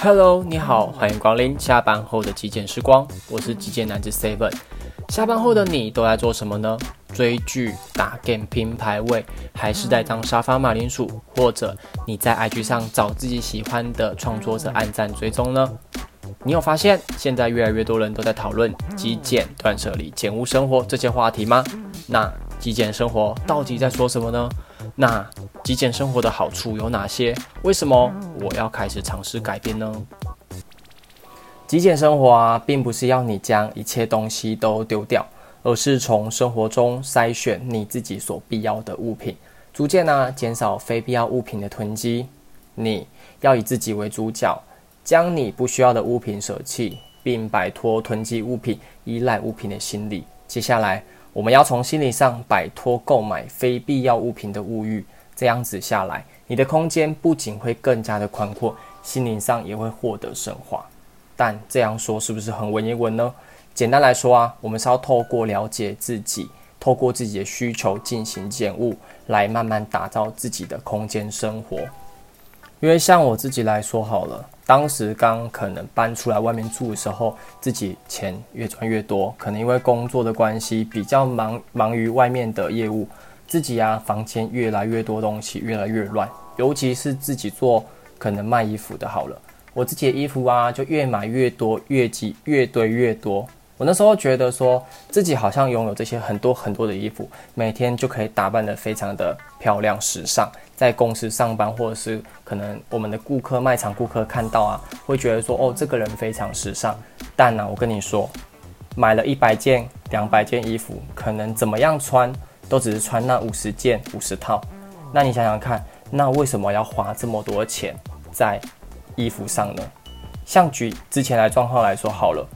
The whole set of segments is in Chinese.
Hello，你好，欢迎光临下班后的极简时光，我是极简男子 Seven。下班后的你都在做什么呢？追剧、打 game、拼排位，还是在当沙发马铃薯？或者你在 IG 上找自己喜欢的创作者按赞追踪呢？你有发现现在越来越多人都在讨论极简、断舍离、简屋生活这些话题吗？那极简生活到底在说什么呢？那极简生活的好处有哪些？为什么我要开始尝试改变呢？极简生活啊，并不是要你将一切东西都丢掉，而是从生活中筛选你自己所必要的物品，逐渐呢减少非必要物品的囤积。你要以自己为主角，将你不需要的物品舍弃，并摆脱囤积物品、依赖物品的心理。接下来。我们要从心理上摆脱购买非必要物品的物欲，这样子下来，你的空间不仅会更加的宽阔，心灵上也会获得升华。但这样说是不是很文言文呢？简单来说啊，我们是要透过了解自己，透过自己的需求进行减物，来慢慢打造自己的空间生活。因为像我自己来说好了。当时刚可能搬出来外面住的时候，自己钱越赚越多，可能因为工作的关系比较忙，忙于外面的业务，自己啊房间越来越多东西，越来越乱，尤其是自己做可能卖衣服的，好了，我自己的衣服啊就越买越多，越积越堆越多。我那时候觉得说自己好像拥有这些很多很多的衣服，每天就可以打扮得非常的漂亮时尚，在公司上班或者是可能我们的顾客卖场顾客看到啊，会觉得说哦这个人非常时尚。但呢，我跟你说，买了一百件、两百件衣服，可能怎么样穿都只是穿那五十件、五十套。那你想想看，那为什么要花这么多钱在衣服上呢？像举之前来状况来说好了。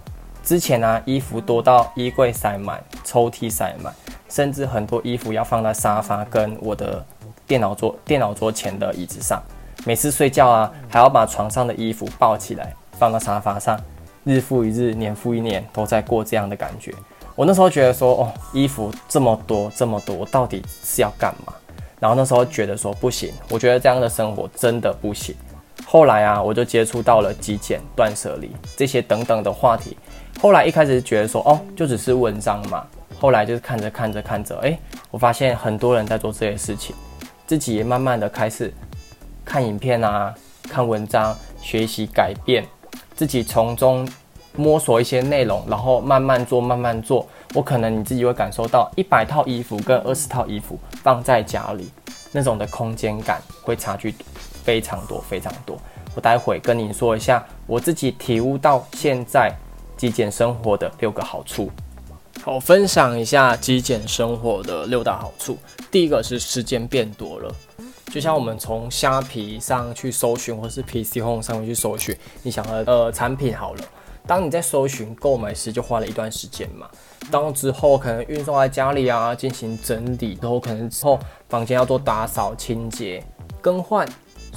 之前啊，衣服多到衣柜塞满，抽屉塞满，甚至很多衣服要放在沙发跟我的电脑桌、电脑桌前的椅子上。每次睡觉啊，还要把床上的衣服抱起来放到沙发上。日复一日，年复一年，都在过这样的感觉。我那时候觉得说，哦，衣服这么多这么多，到底是要干嘛？然后那时候觉得说，不行，我觉得这样的生活真的不行。后来啊，我就接触到了极简、断舍离这些等等的话题。后来一开始觉得说哦，就只是文章嘛。后来就是看着看着看着，哎，我发现很多人在做这些事情，自己也慢慢的开始看影片啊，看文章，学习改变，自己从中摸索一些内容，然后慢慢做，慢慢做。我可能你自己会感受到，一百套衣服跟二十套衣服放在家里，那种的空间感会差距非常多，非常多。我待会跟你说一下，我自己体悟到现在。极简生活的六个好处，好，分享一下极简生活的六大好处。第一个是时间变多了，就像我们从虾皮上去搜寻，或是 PC Home 上面去搜寻你想的呃产品好了。当你在搜寻购买时，就花了一段时间嘛。当之后可能运送在家里啊，进行整理，然后可能之后房间要做打扫、清洁、更换，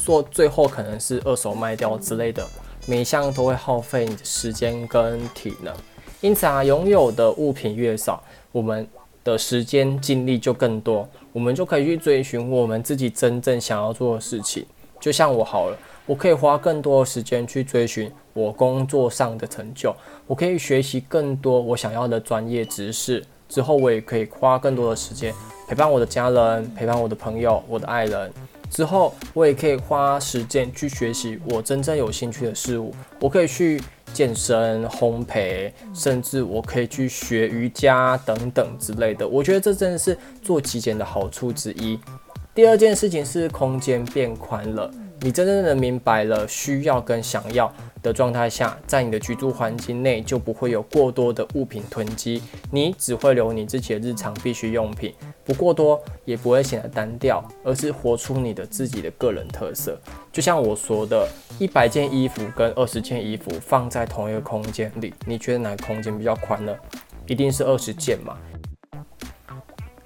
做最后可能是二手卖掉之类的。每一项都会耗费你的时间跟体能，因此啊，拥有的物品越少，我们的时间精力就更多，我们就可以去追寻我们自己真正想要做的事情。就像我好了，我可以花更多的时间去追寻我工作上的成就，我可以学习更多我想要的专业知识，之后我也可以花更多的时间陪伴我的家人，陪伴我的朋友，我的爱人。之后，我也可以花时间去学习我真正有兴趣的事物。我可以去健身、烘焙，甚至我可以去学瑜伽等等之类的。我觉得这真的是做极简的好处之一。第二件事情是空间变宽了，你真正的明白了需要跟想要。的状态下，在你的居住环境内就不会有过多的物品囤积，你只会留你自己的日常必需用品，不过多也不会显得单调，而是活出你的自己的个人特色。就像我说的，一百件衣服跟二十件衣服放在同一个空间里，你觉得哪个空间比较宽呢？一定是二十件嘛。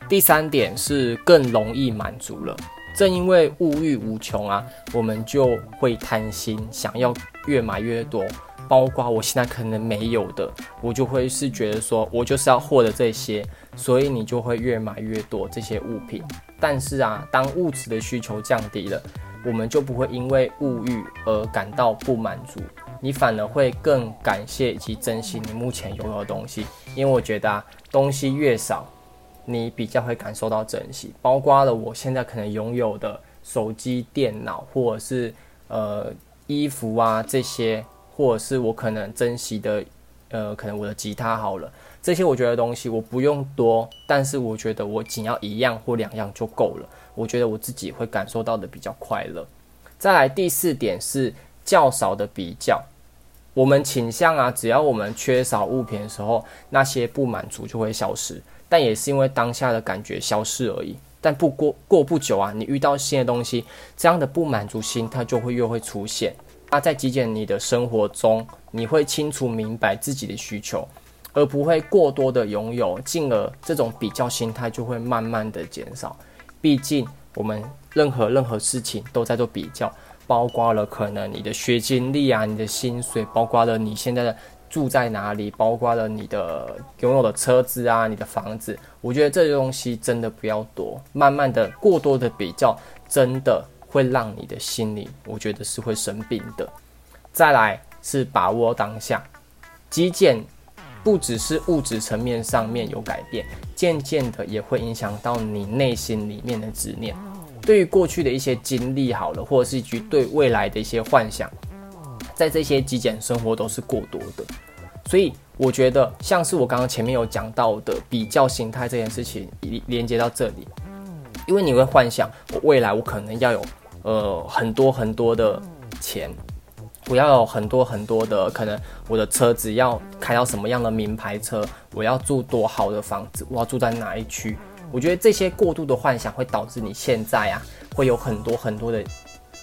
第三点是更容易满足了。正因为物欲无穷啊，我们就会贪心，想要越买越多，包括我现在可能没有的，我就会是觉得说我就是要获得这些，所以你就会越买越多这些物品。但是啊，当物质的需求降低了，我们就不会因为物欲而感到不满足，你反而会更感谢以及珍惜你目前拥有的东西。因为我觉得啊，东西越少，你比较会感受到珍惜。包括了我现在可能拥有的手机、电脑，或者是呃衣服啊这些，或者是我可能珍惜的，呃，可能我的吉他好了。这些我觉得东西我不用多，但是我觉得我仅要一样或两样就够了。我觉得我自己会感受到的比较快乐。再来第四点是较少的比较，我们倾向啊，只要我们缺少物品的时候，那些不满足就会消失，但也是因为当下的感觉消失而已。但不过过不久啊，你遇到新的东西，这样的不满足心它就会又会出现。那在极简你的生活中，你会清楚明白自己的需求。而不会过多的拥有，进而这种比较心态就会慢慢的减少。毕竟我们任何任何事情都在做比较，包括了可能你的学经历啊，你的薪水，包括了你现在的住在哪里，包括了你的拥有的车子啊，你的房子。我觉得这些东西真的不要多，慢慢的过多的比较，真的会让你的心理，我觉得是会生病的。再来是把握当下，极简。不只是物质层面上面有改变，渐渐的也会影响到你内心里面的执念。对于过去的一些经历好了，或者是去对未来的一些幻想，在这些极简生活都是过多的。所以我觉得，像是我刚刚前面有讲到的比较心态这件事情，连接到这里，因为你会幻想，我未来我可能要有呃很多很多的钱。我要有很多很多的可能，我的车子要开到什么样的名牌车？我要住多好的房子？我要住在哪一区？我觉得这些过度的幻想会导致你现在啊，会有很多很多的，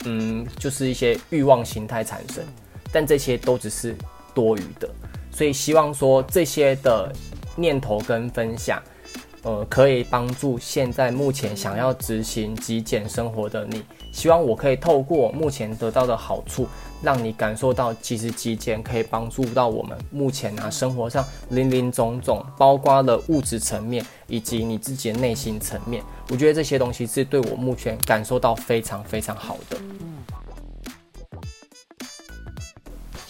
嗯，就是一些欲望形态产生。但这些都只是多余的，所以希望说这些的念头跟分享，呃，可以帮助现在目前想要执行极简生活的你。希望我可以透过目前得到的好处。让你感受到，其实极简可以帮助到我们目前啊生活上林林总总，包括了物质层面以及你自己的内心层面。我觉得这些东西是对我目前感受到非常非常好的。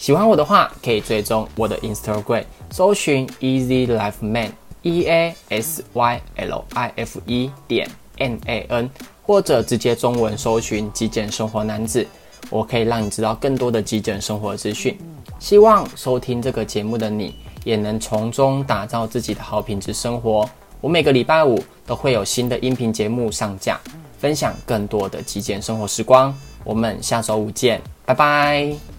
喜欢我的话，可以追踪我的 Instagram，搜寻 Easy Life Man，E A S Y L I F E 点 N A N，或者直接中文搜寻极简生活男子。我可以让你知道更多的极简生活资讯，希望收听这个节目的你也能从中打造自己的好品质生活。我每个礼拜五都会有新的音频节目上架，分享更多的极简生活时光。我们下周五见，拜拜。